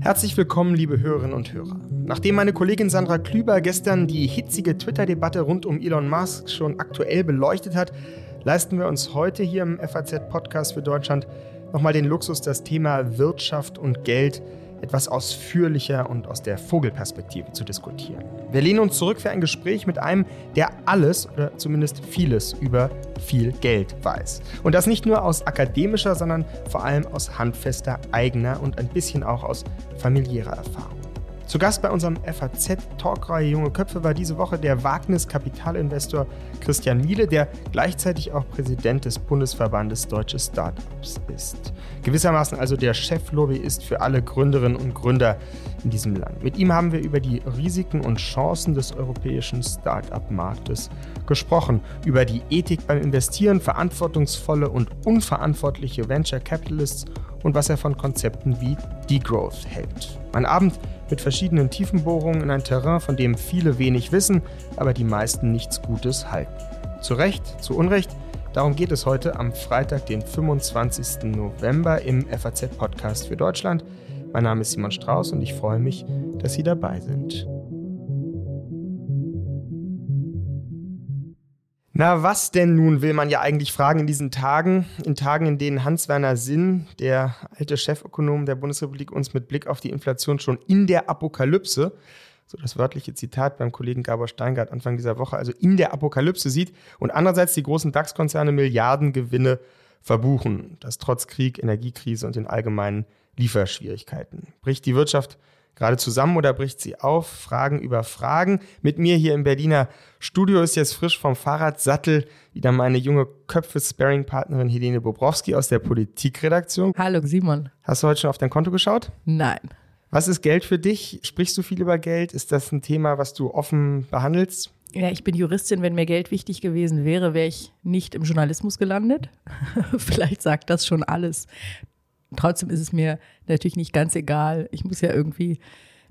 Herzlich willkommen, liebe Hörerinnen und Hörer. Nachdem meine Kollegin Sandra Klüber gestern die hitzige Twitter-Debatte rund um Elon Musk schon aktuell beleuchtet hat, leisten wir uns heute hier im FAZ-Podcast für Deutschland nochmal den Luxus, das Thema Wirtschaft und Geld etwas ausführlicher und aus der Vogelperspektive zu diskutieren. Wir lehnen uns zurück für ein Gespräch mit einem, der alles oder zumindest vieles über viel Geld weiß. Und das nicht nur aus akademischer, sondern vor allem aus handfester eigener und ein bisschen auch aus familiärer Erfahrung. Zu Gast bei unserem FAZ-Talkreihe Junge Köpfe war diese Woche der Wagnis-Kapitalinvestor Christian Miele, der gleichzeitig auch Präsident des Bundesverbandes Deutsche Startups ist. Gewissermaßen also der Cheflobbyist für alle Gründerinnen und Gründer in diesem Land. Mit ihm haben wir über die Risiken und Chancen des europäischen Start-up-Marktes gesprochen, über die Ethik beim Investieren, verantwortungsvolle und unverantwortliche Venture Capitalists und was er von Konzepten wie Degrowth hält. Ein Abend mit verschiedenen Tiefenbohrungen in ein Terrain, von dem viele wenig wissen, aber die meisten nichts Gutes halten. Zu Recht, zu Unrecht, darum geht es heute am Freitag, den 25. November im FAZ-Podcast für Deutschland. Mein Name ist Simon Strauß und ich freue mich, dass Sie dabei sind. Na, was denn nun, will man ja eigentlich fragen in diesen Tagen, in Tagen, in denen Hans-Werner Sinn, der alte Chefökonom der Bundesrepublik, uns mit Blick auf die Inflation schon in der Apokalypse, so das wörtliche Zitat beim Kollegen Gabor Steingart Anfang dieser Woche, also in der Apokalypse sieht und andererseits die großen DAX-Konzerne Milliardengewinne verbuchen, das trotz Krieg, Energiekrise und den allgemeinen Lieferschwierigkeiten. Bricht die Wirtschaft gerade zusammen oder bricht sie auf? Fragen über Fragen. Mit mir hier im Berliner Studio ist jetzt frisch vom Fahrradsattel wieder meine junge Köpfe-Sparing-Partnerin Helene Bobrowski aus der Politikredaktion. Hallo Simon. Hast du heute schon auf dein Konto geschaut? Nein. Was ist Geld für dich? Sprichst du viel über Geld? Ist das ein Thema, was du offen behandelst? Ja, ich bin Juristin. Wenn mir Geld wichtig gewesen wäre, wäre ich nicht im Journalismus gelandet. Vielleicht sagt das schon alles. Trotzdem ist es mir natürlich nicht ganz egal. Ich muss ja irgendwie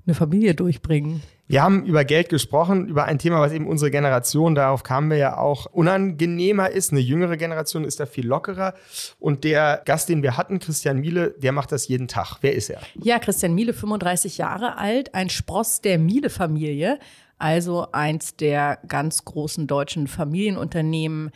eine Familie durchbringen. Wir haben über Geld gesprochen, über ein Thema, was eben unsere Generation, darauf kamen wir ja auch, unangenehmer ist. Eine jüngere Generation ist da viel lockerer. Und der Gast, den wir hatten, Christian Miele, der macht das jeden Tag. Wer ist er? Ja, Christian Miele, 35 Jahre alt, ein Spross der Miele-Familie, also eins der ganz großen deutschen Familienunternehmen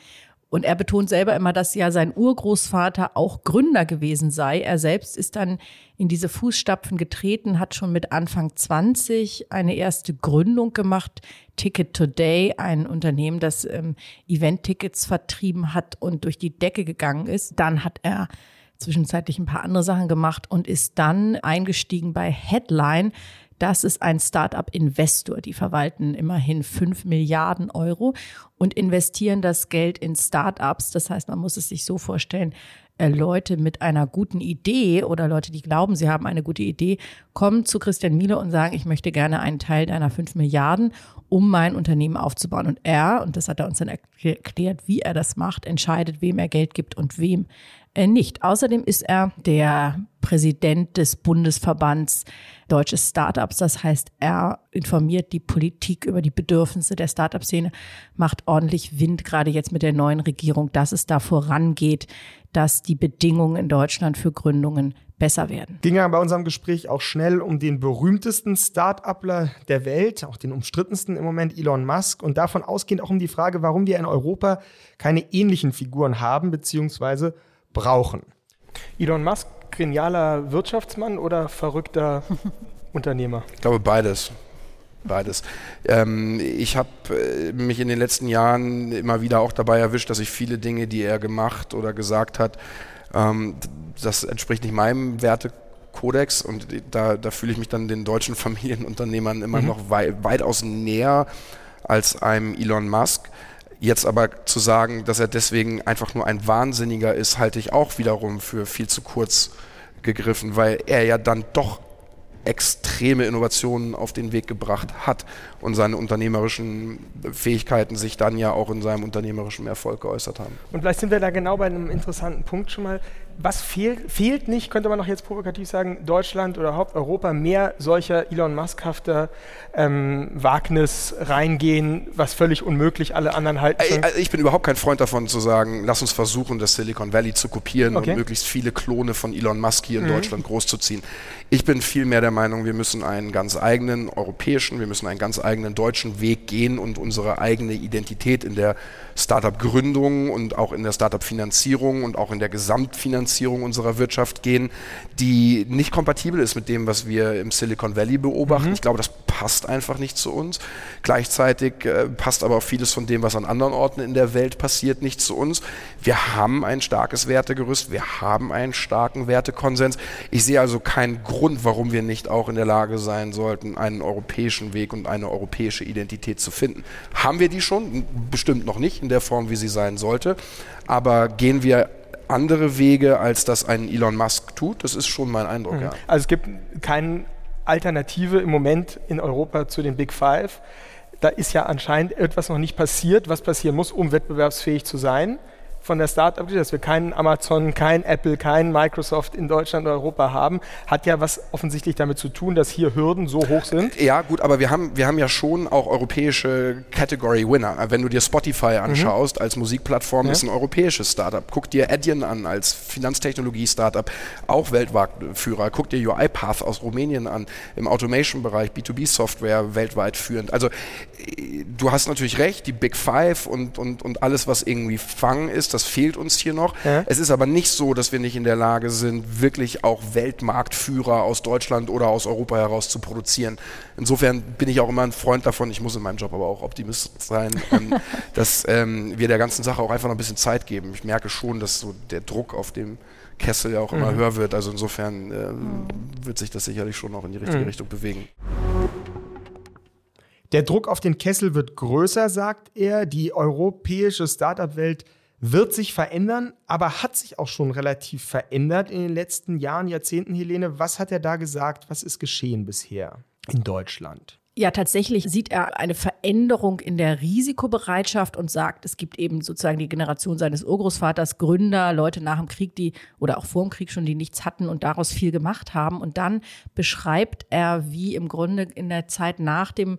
und er betont selber immer, dass ja sein Urgroßvater auch Gründer gewesen sei. Er selbst ist dann in diese Fußstapfen getreten, hat schon mit Anfang 20 eine erste Gründung gemacht. Ticket Today, ein Unternehmen, das ähm, Event-Tickets vertrieben hat und durch die Decke gegangen ist. Dann hat er zwischenzeitlich ein paar andere Sachen gemacht und ist dann eingestiegen bei Headline. Das ist ein Startup-Investor. Die verwalten immerhin fünf Milliarden Euro und investieren das Geld in Startups. Das heißt, man muss es sich so vorstellen, äh, Leute mit einer guten Idee oder Leute, die glauben, sie haben eine gute Idee, kommen zu Christian Miele und sagen, ich möchte gerne einen Teil deiner fünf Milliarden, um mein Unternehmen aufzubauen. Und er, und das hat er uns dann erklärt, wie er das macht, entscheidet, wem er Geld gibt und wem nicht. Außerdem ist er der Präsident des Bundesverbands Deutsche Startups. Das heißt, er informiert die Politik über die Bedürfnisse der Startup-Szene, macht ordentlich Wind, gerade jetzt mit der neuen Regierung, dass es da vorangeht, dass die Bedingungen in Deutschland für Gründungen besser werden. Ging ja bei unserem Gespräch auch schnell um den berühmtesten Start-upler der Welt, auch den umstrittensten im Moment, Elon Musk, und davon ausgehend auch um die Frage, warum wir in Europa keine ähnlichen Figuren haben, beziehungsweise brauchen. Elon Musk, genialer Wirtschaftsmann oder verrückter Unternehmer? Ich glaube beides. Beides. Ähm, ich habe äh, mich in den letzten Jahren immer wieder auch dabei erwischt, dass ich viele Dinge, die er gemacht oder gesagt hat, ähm, das entspricht nicht meinem Wertekodex und da, da fühle ich mich dann den deutschen Familienunternehmern immer mhm. noch wei weitaus näher als einem Elon Musk. Jetzt aber zu sagen, dass er deswegen einfach nur ein Wahnsinniger ist, halte ich auch wiederum für viel zu kurz gegriffen, weil er ja dann doch extreme Innovationen auf den Weg gebracht hat und seine unternehmerischen Fähigkeiten sich dann ja auch in seinem unternehmerischen Erfolg geäußert haben. Und vielleicht sind wir da genau bei einem interessanten Punkt schon mal. Was fehlt, fehlt nicht, könnte man noch jetzt provokativ sagen, Deutschland oder überhaupt Europa mehr solcher Elon Musk-hafter ähm, Wagnis reingehen, was völlig unmöglich alle anderen halten? Ich, also ich bin überhaupt kein Freund davon zu sagen, lass uns versuchen, das Silicon Valley zu kopieren okay. und möglichst viele Klone von Elon Musk hier in mhm. Deutschland großzuziehen. Ich bin vielmehr der Meinung, wir müssen einen ganz eigenen europäischen, wir müssen einen ganz eigenen deutschen Weg gehen und unsere eigene Identität in der Startup-Gründung und auch in der Startup-Finanzierung und auch in der Gesamtfinanzierung unserer Wirtschaft gehen, die nicht kompatibel ist mit dem, was wir im Silicon Valley beobachten. Mhm. Ich glaube, das passt einfach nicht zu uns. Gleichzeitig äh, passt aber auch vieles von dem, was an anderen Orten in der Welt passiert, nicht zu uns. Wir haben ein starkes Wertegerüst, wir haben einen starken Wertekonsens. Ich sehe also keinen Grund, warum wir nicht auch in der Lage sein sollten, einen europäischen Weg und eine europäische Identität zu finden. Haben wir die schon? Bestimmt noch nicht in der Form, wie sie sein sollte. Aber gehen wir andere Wege, als das ein Elon Musk tut? Das ist schon mein Eindruck, mhm. ja. Also es gibt keine Alternative im Moment in Europa zu den Big Five. Da ist ja anscheinend etwas noch nicht passiert, was passieren muss, um wettbewerbsfähig zu sein von der Startup, dass wir keinen Amazon, kein Apple, kein Microsoft in Deutschland oder Europa haben, hat ja was offensichtlich damit zu tun, dass hier Hürden so hoch sind. Ja, gut, aber wir haben, wir haben ja schon auch europäische Category Winner. Wenn du dir Spotify mhm. anschaust mhm. als Musikplattform, ja. ist ein europäisches Startup. Guck dir Adyen an als Finanztechnologie-Startup, auch Weltmarktführer. Guck dir UiPath aus Rumänien an, im Automation-Bereich, B2B-Software weltweit führend. Also du hast natürlich recht, die Big Five und, und, und alles, was irgendwie Fang ist, das fehlt uns hier noch. Ja. Es ist aber nicht so, dass wir nicht in der Lage sind, wirklich auch Weltmarktführer aus Deutschland oder aus Europa heraus zu produzieren. Insofern bin ich auch immer ein Freund davon, ich muss in meinem Job aber auch Optimist sein, ähm, dass ähm, wir der ganzen Sache auch einfach noch ein bisschen Zeit geben. Ich merke schon, dass so der Druck auf dem Kessel ja auch immer mhm. höher wird. Also insofern ähm, wird sich das sicherlich schon noch in die richtige mhm. Richtung bewegen. Der Druck auf den Kessel wird größer, sagt er. Die europäische Startup-Welt wird sich verändern, aber hat sich auch schon relativ verändert in den letzten Jahren, Jahrzehnten, Helene. Was hat er da gesagt? Was ist geschehen bisher in Deutschland? Ja, tatsächlich sieht er eine Veränderung in der Risikobereitschaft und sagt, es gibt eben sozusagen die Generation seines Urgroßvaters, Gründer, Leute nach dem Krieg, die oder auch vor dem Krieg schon, die nichts hatten und daraus viel gemacht haben. Und dann beschreibt er, wie im Grunde in der Zeit nach dem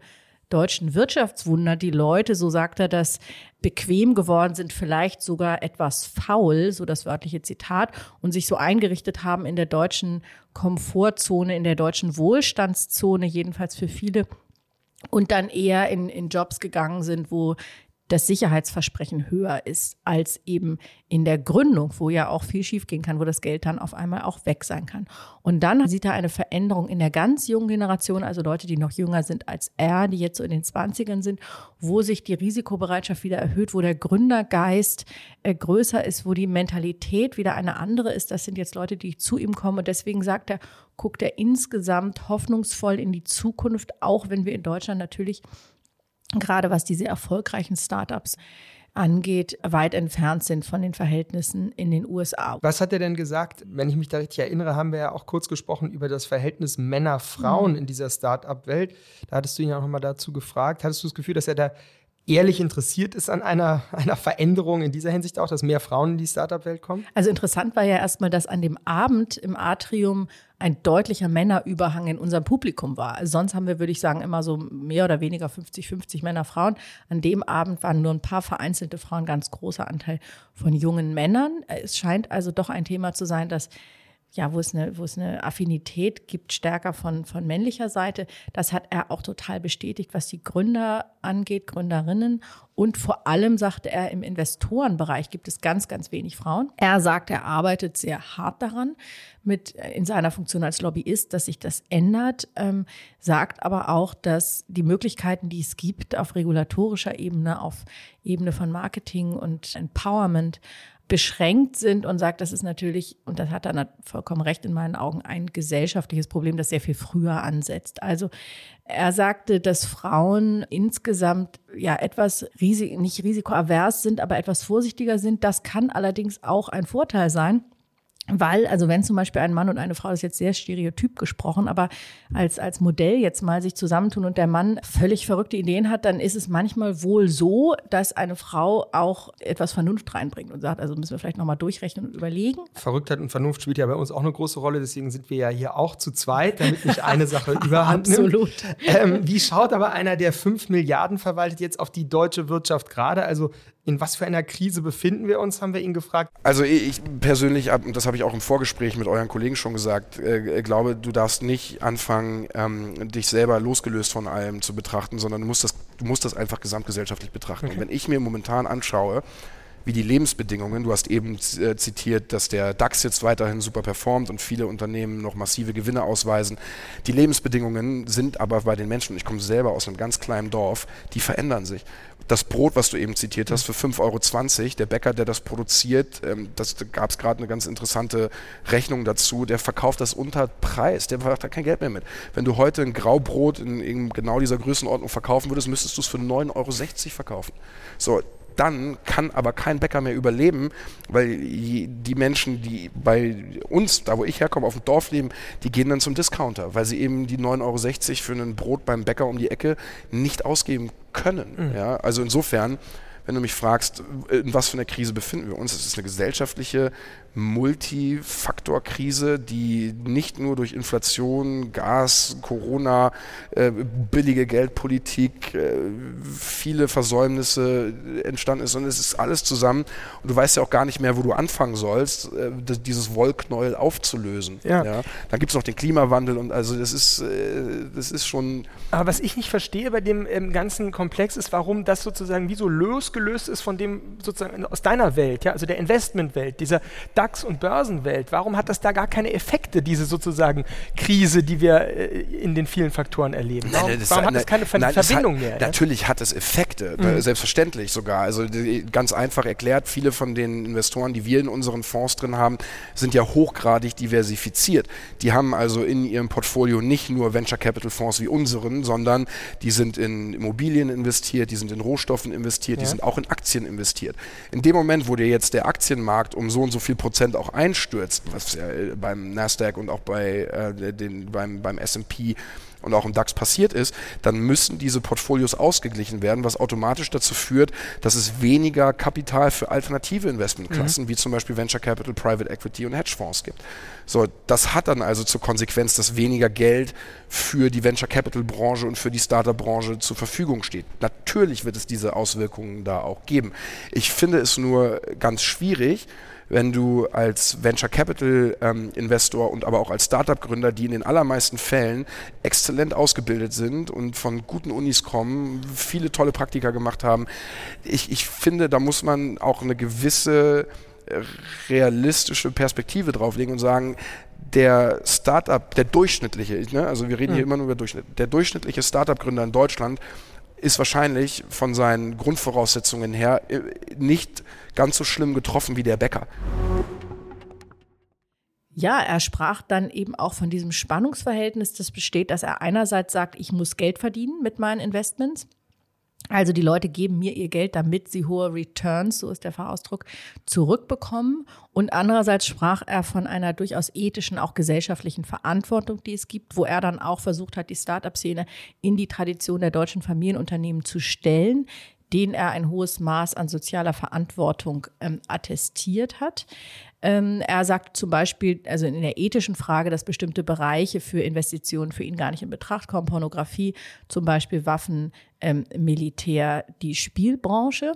deutschen Wirtschaftswunder. Die Leute, so sagt er das, bequem geworden sind, vielleicht sogar etwas faul, so das wörtliche Zitat, und sich so eingerichtet haben in der deutschen Komfortzone, in der deutschen Wohlstandszone, jedenfalls für viele, und dann eher in, in Jobs gegangen sind, wo das Sicherheitsversprechen höher ist als eben in der Gründung, wo ja auch viel schiefgehen kann, wo das Geld dann auf einmal auch weg sein kann. Und dann sieht er eine Veränderung in der ganz jungen Generation, also Leute, die noch jünger sind als er, die jetzt so in den 20ern sind, wo sich die Risikobereitschaft wieder erhöht, wo der Gründergeist äh, größer ist, wo die Mentalität wieder eine andere ist. Das sind jetzt Leute, die zu ihm kommen. Und deswegen sagt er, guckt er insgesamt hoffnungsvoll in die Zukunft, auch wenn wir in Deutschland natürlich gerade was diese erfolgreichen Startups angeht, weit entfernt sind von den Verhältnissen in den USA. Was hat er denn gesagt? Wenn ich mich da richtig erinnere, haben wir ja auch kurz gesprochen über das Verhältnis Männer-Frauen mhm. in dieser Startup-Welt. Da hattest du ihn ja auch nochmal dazu gefragt. Hattest du das Gefühl, dass er da ehrlich interessiert ist an einer, einer Veränderung in dieser Hinsicht auch, dass mehr Frauen in die Startup-Welt kommen? Also interessant war ja erstmal, dass an dem Abend im Atrium ein deutlicher Männerüberhang in unserem Publikum war. Also sonst haben wir, würde ich sagen, immer so mehr oder weniger 50-50 Männer, Frauen. An dem Abend waren nur ein paar vereinzelte Frauen, ganz großer Anteil von jungen Männern. Es scheint also doch ein Thema zu sein, dass ja, wo es eine, wo es eine Affinität gibt, stärker von, von männlicher Seite. Das hat er auch total bestätigt, was die Gründer angeht, Gründerinnen. Und vor allem sagte er, im Investorenbereich gibt es ganz, ganz wenig Frauen. Er sagt, er arbeitet sehr hart daran, mit äh, in seiner Funktion als Lobbyist, dass sich das ändert, ähm, sagt aber auch, dass die Möglichkeiten, die es gibt auf regulatorischer Ebene, auf Ebene von Marketing und Empowerment, beschränkt sind und sagt, das ist natürlich, und das hat er vollkommen recht in meinen Augen, ein gesellschaftliches Problem, das sehr viel früher ansetzt. Also er sagte, dass Frauen insgesamt ja etwas risik nicht risikoavers sind, aber etwas vorsichtiger sind. Das kann allerdings auch ein Vorteil sein Weil, also wenn zum Beispiel ein Mann und eine Frau, das ist jetzt sehr stereotyp gesprochen, aber als, als Modell jetzt mal sich zusammentun und der Mann völlig verrückte Ideen hat, dann ist es manchmal wohl so, dass eine Frau auch etwas Vernunft reinbringt und sagt, also müssen wir vielleicht nochmal durchrechnen und überlegen. Verrücktheit und Vernunft spielt ja bei uns auch eine große Rolle, deswegen sind wir ja hier auch zu zweit, damit nicht eine Sache überhand nimmt. Absolut. Ähm, wie schaut aber einer, der fünf Milliarden verwaltet, jetzt auf die deutsche Wirtschaft gerade? Also in was für einer Krise befinden wir uns, haben wir ihn gefragt. Also ich persönlich, und das habe ich auch im Vorgespräch mit euren Kollegen schon gesagt, äh, glaube, du darfst nicht anfangen, ähm, dich selber losgelöst von allem zu betrachten, sondern du musst das, du musst das einfach gesamtgesellschaftlich betrachten. Okay. Und wenn ich mir momentan anschaue, wie die Lebensbedingungen. Du hast eben äh, zitiert, dass der DAX jetzt weiterhin super performt und viele Unternehmen noch massive Gewinne ausweisen. Die Lebensbedingungen sind aber bei den Menschen, ich komme selber aus einem ganz kleinen Dorf, die verändern sich das Brot, was du eben zitiert hast, für 5,20 Euro, der Bäcker, der das produziert, ähm, das gab es gerade eine ganz interessante Rechnung dazu, der verkauft das unter Preis, der macht da kein Geld mehr mit. Wenn du heute ein Graubrot in, in genau dieser Größenordnung verkaufen würdest, müsstest du es für 9,60 Euro verkaufen. So, dann kann aber kein Bäcker mehr überleben, weil die Menschen, die bei uns, da wo ich herkomme, auf dem Dorf leben, die gehen dann zum Discounter, weil sie eben die 9,60 Euro für ein Brot beim Bäcker um die Ecke nicht ausgeben können. Mhm. Ja? Also insofern wenn du mich fragst, in was für einer Krise befinden wir uns, es ist eine gesellschaftliche Multifaktorkrise, die nicht nur durch Inflation, Gas, Corona, äh, billige Geldpolitik, äh, viele Versäumnisse entstanden ist, sondern es ist alles zusammen und du weißt ja auch gar nicht mehr, wo du anfangen sollst, äh, dieses Wollknäuel aufzulösen. Ja. ja? Dann gibt es noch den Klimawandel und also das ist, äh, das ist schon. Aber was ich nicht verstehe bei dem ähm, ganzen Komplex ist, warum das sozusagen wie so losgelöst ist von dem sozusagen aus deiner Welt, ja, also der Investmentwelt, dieser DAX- und Börsenwelt? Warum hat das da gar keine Effekte, diese sozusagen Krise, die wir äh, in den vielen Faktoren erleben? Warum, nein, warum hat das keine Ver nein, Verbindung hat, mehr? Natürlich ja? hat es Effekte, mhm. selbstverständlich sogar. Also ganz einfach erklärt, viele von den Investoren, die wir in unseren Fonds drin haben, sind ja hochgradig diversifiziert. Die haben also in ihrem Portfolio nicht nur Venture Capital Fonds wie unseren, sondern die sind in Immobilien investiert, die sind in Rohstoffen investiert, ja. die sind auch in Aktien investiert. In dem Moment, wo dir jetzt der Aktienmarkt um so und so viel Prozent Prozent auch einstürzt, was ja äh, beim Nasdaq und auch bei äh, den, beim, beim S&P und auch im DAX passiert ist, dann müssen diese Portfolios ausgeglichen werden, was automatisch dazu führt, dass es weniger Kapital für alternative Investmentklassen, mhm. wie zum Beispiel Venture Capital, Private Equity und Hedgefonds gibt. So, das hat dann also zur Konsequenz, dass weniger Geld für die Venture Capital Branche und für die Startup Branche zur Verfügung steht. Natürlich wird es diese Auswirkungen da auch geben. Ich finde es nur ganz schwierig, wenn du als Venture Capital ähm, Investor und aber auch als Startup Gründer, die in den allermeisten Fällen exzellent ausgebildet sind und von guten Unis kommen, viele tolle Praktika gemacht haben. Ich, ich finde, da muss man auch eine gewisse äh, realistische Perspektive drauflegen und sagen, der Startup, der durchschnittliche, ne, also wir reden mhm. hier immer nur über Durchschnitt, der durchschnittliche Startup-Gründer in Deutschland ist wahrscheinlich von seinen Grundvoraussetzungen her äh, nicht ganz so schlimm getroffen wie der Bäcker. Ja, er sprach dann eben auch von diesem Spannungsverhältnis, das besteht, dass er einerseits sagt, ich muss Geld verdienen mit meinen Investments. Also die Leute geben mir ihr Geld, damit sie hohe Returns, so ist der Fachausdruck, zurückbekommen. Und andererseits sprach er von einer durchaus ethischen, auch gesellschaftlichen Verantwortung, die es gibt, wo er dann auch versucht hat, die Start-up-Szene in die Tradition der deutschen Familienunternehmen zu stellen, denen er ein hohes Maß an sozialer Verantwortung ähm, attestiert hat. Ähm, er sagt zum Beispiel, also in der ethischen Frage, dass bestimmte Bereiche für Investitionen für ihn gar nicht in Betracht kommen. Pornografie, zum Beispiel Waffen, ähm, Militär, die Spielbranche.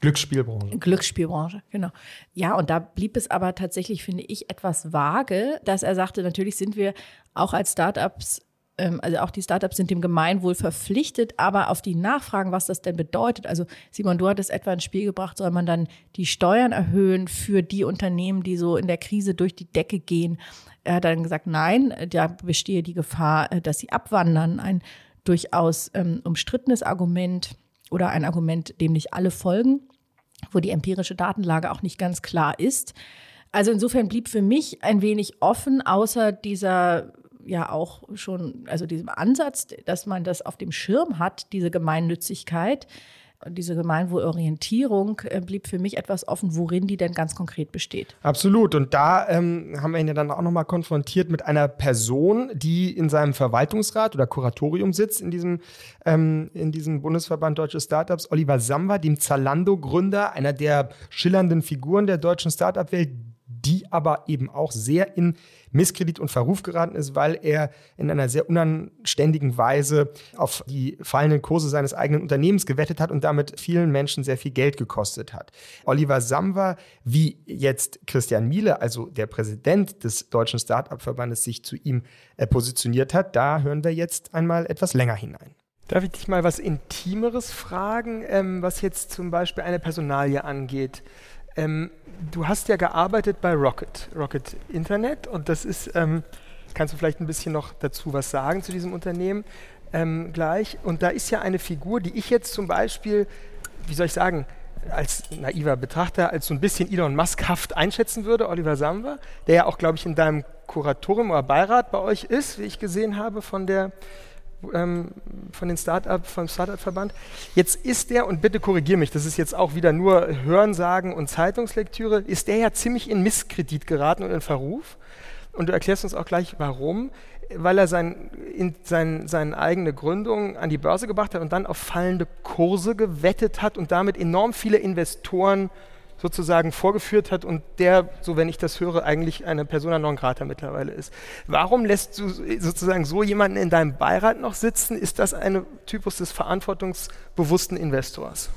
Glücksspielbranche. Glücksspielbranche, genau. Ja, und da blieb es aber tatsächlich, finde ich, etwas vage, dass er sagte, natürlich sind wir auch als Startups also auch die Startups sind dem Gemeinwohl verpflichtet, aber auf die Nachfragen, was das denn bedeutet. Also Simon, du hattest etwa ins Spiel gebracht, soll man dann die Steuern erhöhen für die Unternehmen, die so in der Krise durch die Decke gehen? Er hat dann gesagt, nein, da bestehe die Gefahr, äh, dass sie abwandern. Ein durchaus ähm, umstrittenes Argument oder ein Argument, dem nicht alle folgen, wo die empirische Datenlage auch nicht ganz klar ist. Also insofern blieb für mich ein wenig offen, außer dieser ja auch schon, also diesem Ansatz, dass man das auf dem Schirm hat, diese Gemeinnützigkeit, diese Gemeinwohlorientierung äh, blieb für mich etwas offen, worin die denn ganz konkret besteht. Absolut. Und da ähm, haben wir ihn ja dann auch nochmal konfrontiert mit einer Person, die in seinem Verwaltungsrat oder Kuratorium sitzt in diesem, ähm, in diesem Bundesverband Deutsche Startups, Oliver Samba, dem Zalando-Gründer, einer der schillernden Figuren der deutschen Startup-Welt, die aber eben auch sehr in Misskredit und Verruf geraten ist, weil er in einer sehr unanständigen Weise auf die fallenden Kurse seines eigenen Unternehmens gewettet hat und damit vielen Menschen sehr viel Geld gekostet hat. Oliver Samwer, wie jetzt Christian Miele, also der Präsident des Deutschen Start-up-Verbandes, sich zu ihm äh, positioniert hat, da hören wir jetzt einmal etwas länger hinein. Darf ich dich mal was Intimeres fragen, ähm, was jetzt zum Beispiel eine Personalie angeht? Ähm, du hast ja gearbeitet bei Rocket, Rocket Internet und das ist, ähm, kannst du vielleicht ein bisschen noch dazu was sagen zu diesem Unternehmen ähm, gleich? Und da ist ja eine Figur, die ich jetzt zum Beispiel, wie soll ich sagen, als naiver Betrachter als so ein bisschen Elon Musk-haft einschätzen würde, Oliver Samwer, der ja auch, glaube ich, in deinem Kuratorium oder Beirat bei euch ist, wie ich gesehen habe von der ähm, von den Startup, vom Startup-Verband. Jetzt ist der, und bitte korrigiere mich, das ist jetzt auch wieder nur Hörensagen und Zeitungslektüre, ist der ja ziemlich in Misskredit geraten und in Verruf. Und du erklärst uns auch gleich, warum. Weil er sein, in sein, seine eigene Gründung an die Börse gebracht hat und dann auf fallende Kurse gewettet hat und damit enorm viele Investoren sozusagen vorgeführt hat und der, so wenn ich das höre, eigentlich eine Persona non grata mittlerweile ist. Warum lässt du sozusagen so jemanden in deinem Beirat noch sitzen? Ist das ein Typus des verantwortungsbewussten Investors?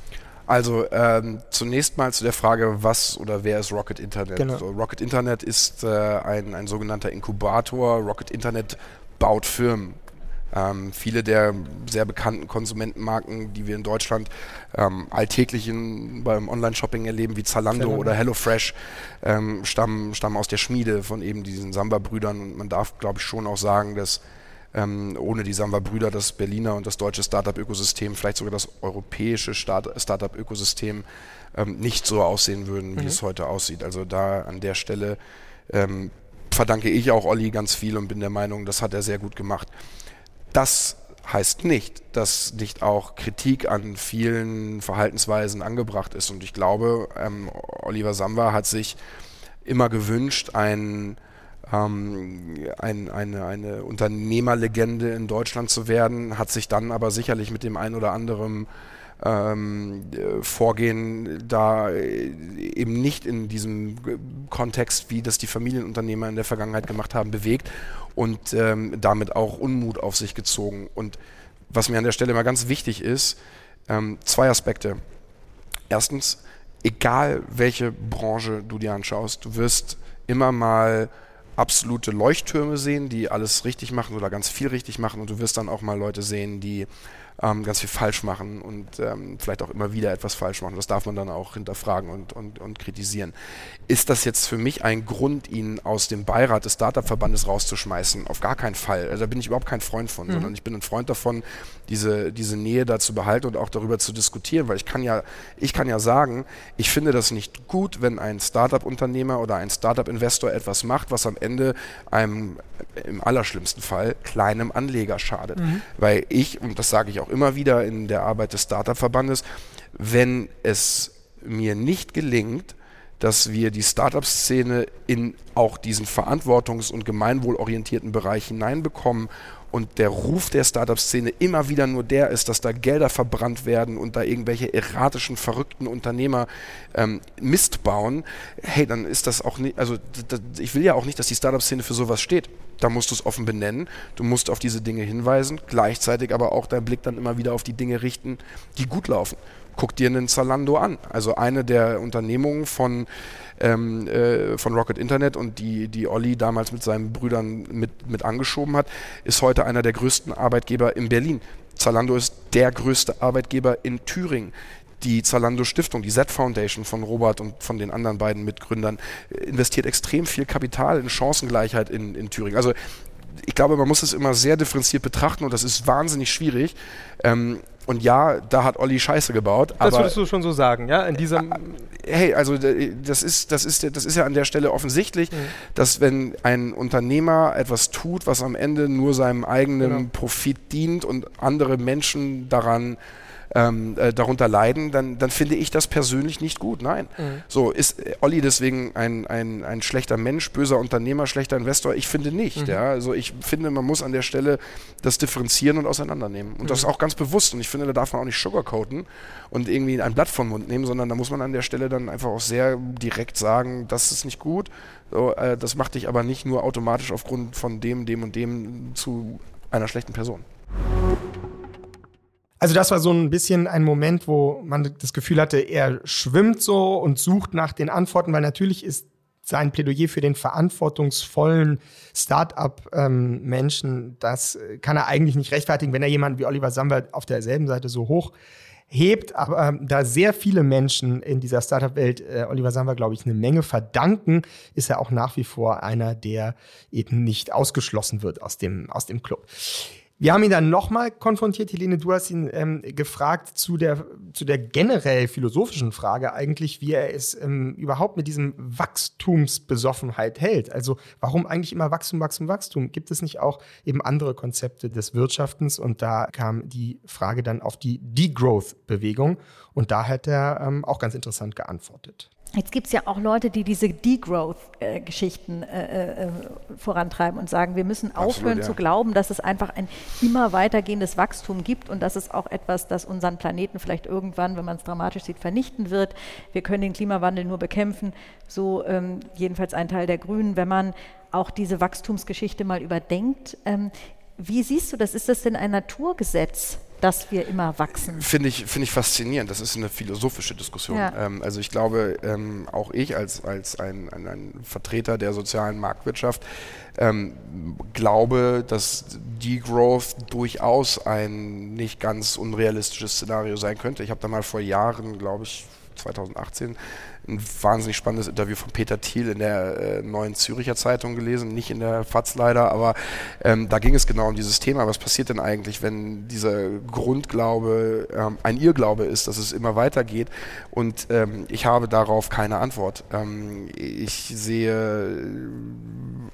Also ähm, zunächst mal zu der Frage, was oder wer ist Rocket Internet? Genau. So, Rocket Internet ist äh, ein, ein sogenannter Inkubator. Rocket Internet baut Firmen. Ähm, viele der sehr bekannten Konsumentenmarken, die wir in Deutschland ähm, alltäglich in, beim Online-Shopping erleben, wie Zalando Zalando. oder HelloFresh, ähm, stammen, stammen aus der Schmiede von eben diesen Samba-Brüdern. Und man darf, glaube ich, schon auch sagen, dass ähm, ohne die Samba-Brüder das Berliner und das deutsche Startup-Ökosystem, vielleicht sogar das europäische Startup-Ökosystem ähm, nicht so aussehen würden, wie mhm. es heute aussieht. Also da an der Stelle ähm, verdanke ich auch Olli ganz viel und bin der Meinung, das hat er sehr gut gemacht. Das heißt nicht, dass nicht auch Kritik an vielen Verhaltensweisen angebracht ist. Und ich glaube, ähm, Oliver Samba hat sich immer gewünscht, ein, ähm, ein, eine, eine Unternehmerlegende in Deutschland zu werden, hat sich dann aber sicherlich mit dem ein oder anderen ähm, Vorgehen da äh, eben nicht in diesem Kontext, wie das die Familienunternehmer in der Vergangenheit gemacht haben, bewegt und ähm, damit auch Unmut auf sich gezogen. Und was mir an der Stelle mal ganz wichtig ist, ähm, zwei Aspekte. Erstens, egal welche Branche du dir anschaust, du wirst immer mal absolute Leuchttürme sehen, die alles richtig machen oder ganz viel richtig machen und du wirst dann auch mal Leute sehen, die ähm, ganz viel falsch machen und ähm, vielleicht auch immer wieder etwas falsch machen. Das darf man dann auch hinterfragen und, und, und kritisieren. Ist das jetzt für mich ein Grund, ihn aus dem Beirat des Startup-Verbandes rauszuschmeißen? Auf gar keinen Fall. Also da bin ich überhaupt kein Freund von, mhm. sondern ich bin ein Freund davon, diese, diese Nähe da zu behalten und auch darüber zu diskutieren, weil ich kann ja, ich kann ja sagen, ich finde das nicht gut, wenn ein Startup-Unternehmer oder ein Startup-Investor etwas macht, was am Ende einem im allerschlimmsten Fall kleinem Anleger schadet. Mhm. Weil ich, und das sage ich auch immer wieder in der Arbeit des Startup-Verbandes, wenn es mir nicht gelingt, dass wir die Startup-Szene in auch diesen verantwortungs- und gemeinwohlorientierten Bereich hineinbekommen und der Ruf der Startup-Szene immer wieder nur der ist, dass da Gelder verbrannt werden und da irgendwelche erratischen, verrückten Unternehmer ähm, Mist bauen, hey, dann ist das auch nicht, also ich will ja auch nicht, dass die Startup-Szene für sowas steht. Da musst du es offen benennen, du musst auf diese Dinge hinweisen, gleichzeitig aber auch deinen Blick dann immer wieder auf die Dinge richten, die gut laufen. Guck dir einen Zalando an. Also eine der Unternehmungen von ähm, äh, von Rocket Internet und die, die Olli damals mit seinen Brüdern mit, mit angeschoben hat, ist heute einer der größten Arbeitgeber in Berlin. Zalando ist der größte Arbeitgeber in Thüringen die Zalando Stiftung, die Z Foundation von Robert und von den anderen beiden Mitgründern, investiert extrem viel Kapital in Chancengleichheit in, in Thüringen. Also ich glaube, man muss es immer sehr differenziert betrachten und das ist wahnsinnig schwierig. Ähm, und ja, da hat Olli Scheiße gebaut. Das würdest du schon so sagen, ja? In diesem äh, hey, also das ist, das ist, das ist ja an der Stelle offensichtlich, mhm. dass wenn ein Unternehmer etwas tut, was am Ende nur seinem eigenen genau. Profit dient und andere Menschen daran ähm, äh, darunter leiden, dann, dann finde ich das persönlich nicht gut. Nein. Mhm. So, ist äh, Olli deswegen ein, ein, ein schlechter Mensch, böser Unternehmer, schlechter Investor? Ich finde nicht. Mhm. Ja? Also ich finde, man muss an der Stelle das differenzieren und auseinandernehmen. Und mhm. das auch ganz bewusst. Und ich finde, da darf man auch nicht sugarcoaten und irgendwie ein Blatt vom Mund nehmen, sondern da muss man an der Stelle dann einfach auch sehr direkt sagen, das ist nicht gut. So, äh, das macht dich aber nicht nur automatisch aufgrund von dem, dem und dem zu einer schlechten Person. Also das war so ein bisschen ein Moment, wo man das Gefühl hatte, er schwimmt so und sucht nach den Antworten, weil natürlich ist sein Plädoyer für den verantwortungsvollen Start-up-Menschen, das kann er eigentlich nicht rechtfertigen, wenn er jemanden wie Oliver Samba auf derselben Seite so hoch hebt, aber ähm, da sehr viele Menschen in dieser Startup-Welt äh, Oliver Samba, glaube ich, eine Menge verdanken, ist er auch nach wie vor einer, der eben nicht ausgeschlossen wird aus dem, aus dem Club. Wir haben ihn dann nochmal konfrontiert, Helene, du hast ihn ähm, gefragt zu der, zu der generell philosophischen Frage eigentlich, wie er es ähm, überhaupt mit diesem Wachstumsbesoffenheit hält. Also warum eigentlich immer Wachstum, Wachstum, Wachstum? Gibt es nicht auch eben andere Konzepte des Wirtschaftens? Und da kam die Frage dann auf die Degrowth-Bewegung und da hat er ähm, auch ganz interessant geantwortet. Jetzt gibt es ja auch Leute, die diese Degrowth-Geschichten äh, äh, vorantreiben und sagen, wir müssen Absolut, aufhören ja. zu glauben, dass es einfach ein immer weitergehendes Wachstum gibt und das ist auch etwas, das unseren Planeten vielleicht irgendwann, wenn man es dramatisch sieht, vernichten wird. Wir können den Klimawandel nur bekämpfen, so ähm, jedenfalls ein Teil der Grünen, wenn man auch diese Wachstumsgeschichte mal überdenkt. Ähm, wie siehst du das? Ist das denn ein Naturgesetz? Dass wir immer wachsen. Finde ich, find ich faszinierend. Das ist eine philosophische Diskussion. Ja. Ähm, also ich glaube, ähm, auch ich als, als ein, ein, ein, Vertreter der sozialen Marktwirtschaft ähm, glaube, dass Degrowth durchaus ein nicht ganz unrealistisches Szenario sein könnte. Ich habe da mal vor Jahren, glaube ich, 2018 ein wahnsinnig spannendes Interview von Peter Thiel in der äh, Neuen Züricher Zeitung gelesen, nicht in der FAZ leider, aber ähm, da ging es genau um dieses Thema. Was passiert denn eigentlich, wenn dieser Grundglaube ähm, ein Irrglaube ist, dass es immer weitergeht? Und ähm, ich habe darauf keine Antwort. Ähm, ich sehe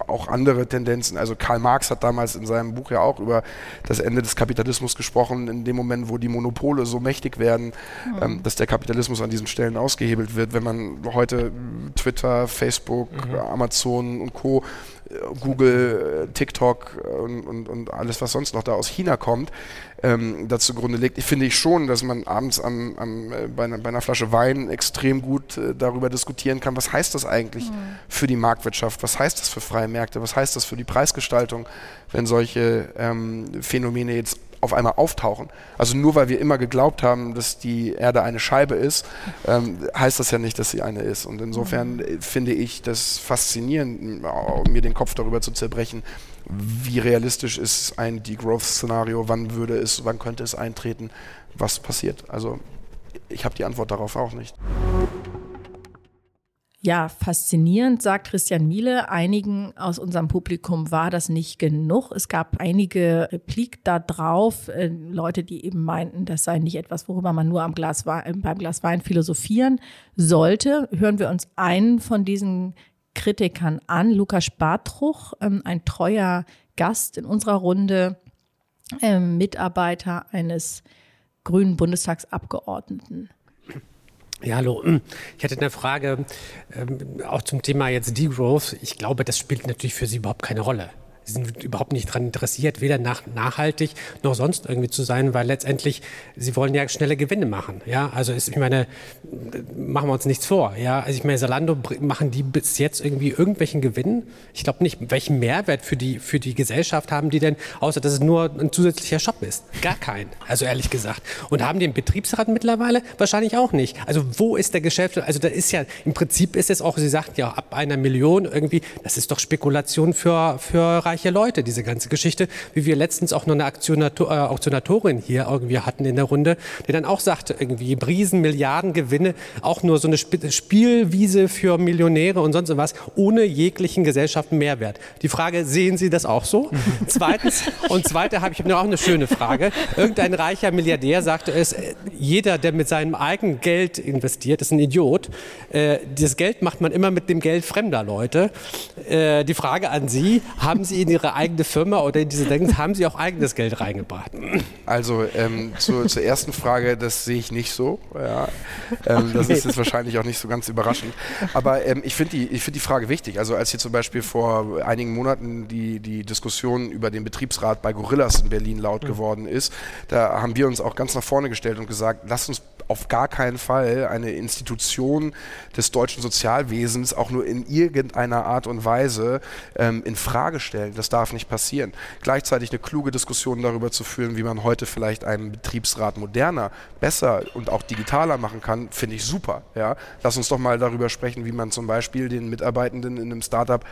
auch andere Tendenzen. Also Karl Marx hat damals in seinem Buch ja auch über das Ende des Kapitalismus gesprochen, in dem Moment, wo die Monopole so mächtig werden, mhm. dass der Kapitalismus an diesen Stellen ausgehebelt wird. Wenn man heute Twitter, Facebook, mhm. Amazon und Co Google, TikTok und, und, und, alles, was sonst noch da aus China kommt, ähm, dazu Grunde legt. Ich finde ich schon, dass man abends am, am, äh, bei, einer, bei, einer, Flasche Wein extrem gut äh, darüber diskutieren kann, was heißt das eigentlich mhm. für die Marktwirtschaft, was heißt das für freie Märkte, was heißt das für die Preisgestaltung, wenn solche ähm, Phänomene jetzt auf einmal auftauchen. Also nur weil wir immer geglaubt haben, dass die Erde eine Scheibe ist, ähm, heißt das ja nicht, dass sie eine ist. Und insofern mhm. finde ich das faszinierend, mir den Kopf darüber zu zerbrechen, wie realistisch ist ein Degrowth-Szenario, wann würde es, wann könnte es eintreten, was passiert. Also ich habe die Antwort darauf auch nicht. Ja, faszinierend, sagt Christian Miele. Einigen aus unserem Publikum war das nicht genug. Es gab einige Replik da drauf, äh, Leute, die eben meinten, das sei nicht etwas, worüber man nur am Glas Wein, beim Glas Wein philosophieren sollte. Hören wir uns einen von diesen Kritikern an, Lukas Bartruch, ähm, ein treuer Gast in unserer Runde, äh, Mitarbeiter eines grünen Bundestagsabgeordneten. Ja, hallo. Ich hätte eine Frage ähm, auch zum Thema jetzt Degrowth. Ich glaube, das spielt natürlich für Sie überhaupt keine Rolle. Sie sind überhaupt nicht daran interessiert, weder nach, nachhaltig noch sonst irgendwie zu sein, weil letztendlich sie wollen ja schnelle Gewinne machen. Ja, also ist, ich meine, machen wir uns nichts vor. Ja, also ich meine, Salando machen die bis jetzt irgendwie irgendwelchen Gewinn? Ich glaube nicht. Welchen Mehrwert für die für die Gesellschaft haben die denn, außer dass es nur ein zusätzlicher Shop ist? Gar keinen. Also ehrlich gesagt. Und haben einen Betriebsrat mittlerweile? Wahrscheinlich auch nicht. Also wo ist der Geschäft? Also da ist ja im Prinzip ist es auch. Sie sagten ja ab einer Million irgendwie. Das ist doch Spekulation für für reiche Leute, diese ganze Geschichte, wie wir letztens auch noch eine Aktionator, äh, Auktionatorin hier irgendwie hatten in der Runde, die dann auch sagte, irgendwie Riesen, Milliarden Gewinne, auch nur so eine Sp Spielwiese für Millionäre und sonst was, ohne jeglichen Gesellschaften Mehrwert. Die Frage, sehen Sie das auch so? Zweitens, und zweite habe ich noch auch eine schöne Frage. Irgendein reicher Milliardär sagte es, äh, jeder, der mit seinem eigenen Geld investiert, ist ein Idiot. Äh, das Geld macht man immer mit dem Geld fremder Leute. Äh, die Frage an Sie, haben Sie in Ihre eigene Firma oder in diese Denken, haben Sie auch eigenes Geld reingebracht? Also ähm, zu, zur ersten Frage, das sehe ich nicht so. Ja. Ähm, das ist jetzt wahrscheinlich auch nicht so ganz überraschend. Aber ähm, ich finde die, find die Frage wichtig. Also als hier zum Beispiel vor einigen Monaten die, die Diskussion über den Betriebsrat bei Gorillas in Berlin laut mhm. geworden ist, da haben wir uns auch ganz nach vorne gestellt und gesagt, lasst uns auf gar keinen Fall eine Institution des deutschen Sozialwesens auch nur in irgendeiner Art und Weise ähm, in Frage stellen. Das darf nicht passieren. Gleichzeitig eine kluge Diskussion darüber zu führen, wie man heute vielleicht einen Betriebsrat moderner, besser und auch digitaler machen kann, finde ich super. Ja? Lass uns doch mal darüber sprechen, wie man zum Beispiel den Mitarbeitenden in einem Startup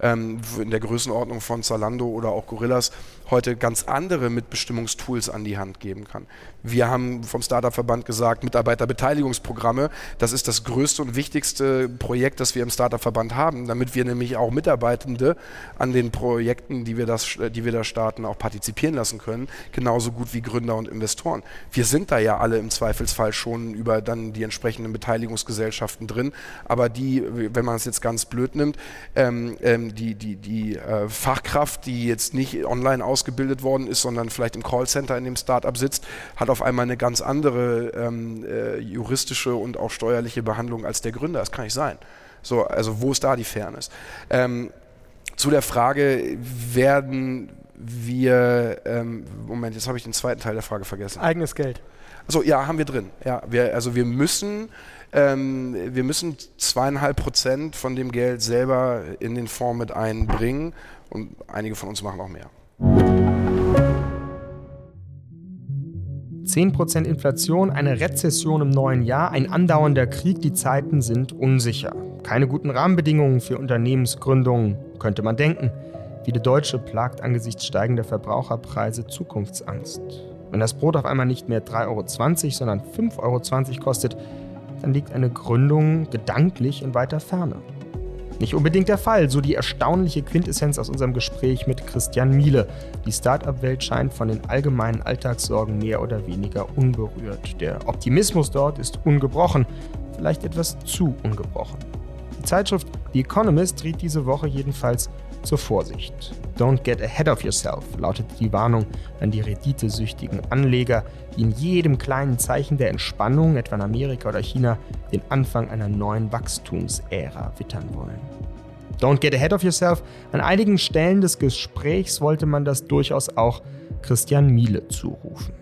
ähm, in der Größenordnung von Zalando oder auch Gorillas heute ganz andere Mitbestimmungstools an die Hand geben kann. Wir haben vom Startup-Verband gesagt, Mitarbeiterbeteiligungsprogramme, das ist das größte und wichtigste Projekt, das wir im Startup-Verband haben, damit wir nämlich auch Mitarbeitende an den Projekten, die wir, das, die wir da starten, auch partizipieren lassen können, genauso gut wie Gründer und Investoren. Wir sind da ja alle im Zweifelsfall schon über dann die entsprechenden Beteiligungsgesellschaften drin, aber die, wenn man es jetzt ganz blöd nimmt, ähm, ähm, die, die, die äh, Fachkraft, die jetzt nicht online ausgebildet worden ist, sondern vielleicht im Callcenter in dem Startup sitzt, hat auf einmal eine ganz andere ähm, äh, juristische und auch steuerliche Behandlung als der Gründer. Das kann nicht sein. So, also wo ist da die Fairness? Ähm, zu der Frage, werden wir, ähm, Moment, jetzt habe ich den zweiten Teil der Frage vergessen. Eigenes Geld. Also ja, haben wir drin. Ja, wir, also wir müssen ähm, wir müssen zweieinhalb Prozent von dem Geld selber in den Fonds mit einbringen und einige von uns machen auch mehr. 10% Inflation, eine Rezession im neuen Jahr, ein andauernder Krieg, die Zeiten sind unsicher. Keine guten Rahmenbedingungen für Unternehmensgründungen, könnte man denken. Viele Deutsche plagt angesichts steigender Verbraucherpreise Zukunftsangst. Wenn das Brot auf einmal nicht mehr 3,20 Euro, sondern 5,20 Euro kostet, dann liegt eine Gründung gedanklich in weiter Ferne. Nicht unbedingt der Fall, so die erstaunliche Quintessenz aus unserem Gespräch mit Christian Miele. Die Start-up-Welt scheint von den allgemeinen Alltagssorgen mehr oder weniger unberührt. Der Optimismus dort ist ungebrochen, vielleicht etwas zu ungebrochen. Die Zeitschrift The Economist riet diese Woche jedenfalls zur Vorsicht. Don't get ahead of yourself, lautet die Warnung an die renditesüchtigen Anleger, die in jedem kleinen Zeichen der Entspannung, etwa in Amerika oder China, den Anfang einer neuen Wachstumsära wittern wollen. Don't get ahead of yourself. An einigen Stellen des Gesprächs wollte man das durchaus auch Christian Miele zurufen.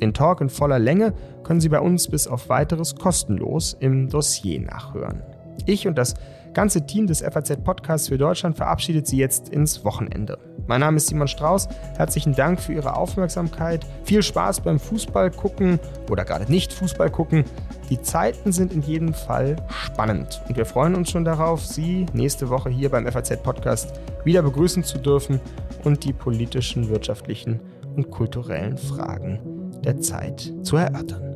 Den Talk in voller Länge können Sie bei uns bis auf weiteres kostenlos im Dossier nachhören. Ich und das ganze Team des FAZ Podcasts für Deutschland verabschiedet Sie jetzt ins Wochenende. Mein Name ist Simon Strauß. Herzlichen Dank für Ihre Aufmerksamkeit. Viel Spaß beim Fußball gucken oder gerade nicht Fußball gucken. Die Zeiten sind in jedem Fall spannend und wir freuen uns schon darauf, Sie nächste Woche hier beim FAZ Podcast wieder begrüßen zu dürfen und die politischen, wirtschaftlichen und kulturellen Fragen der Zeit zu erörtern.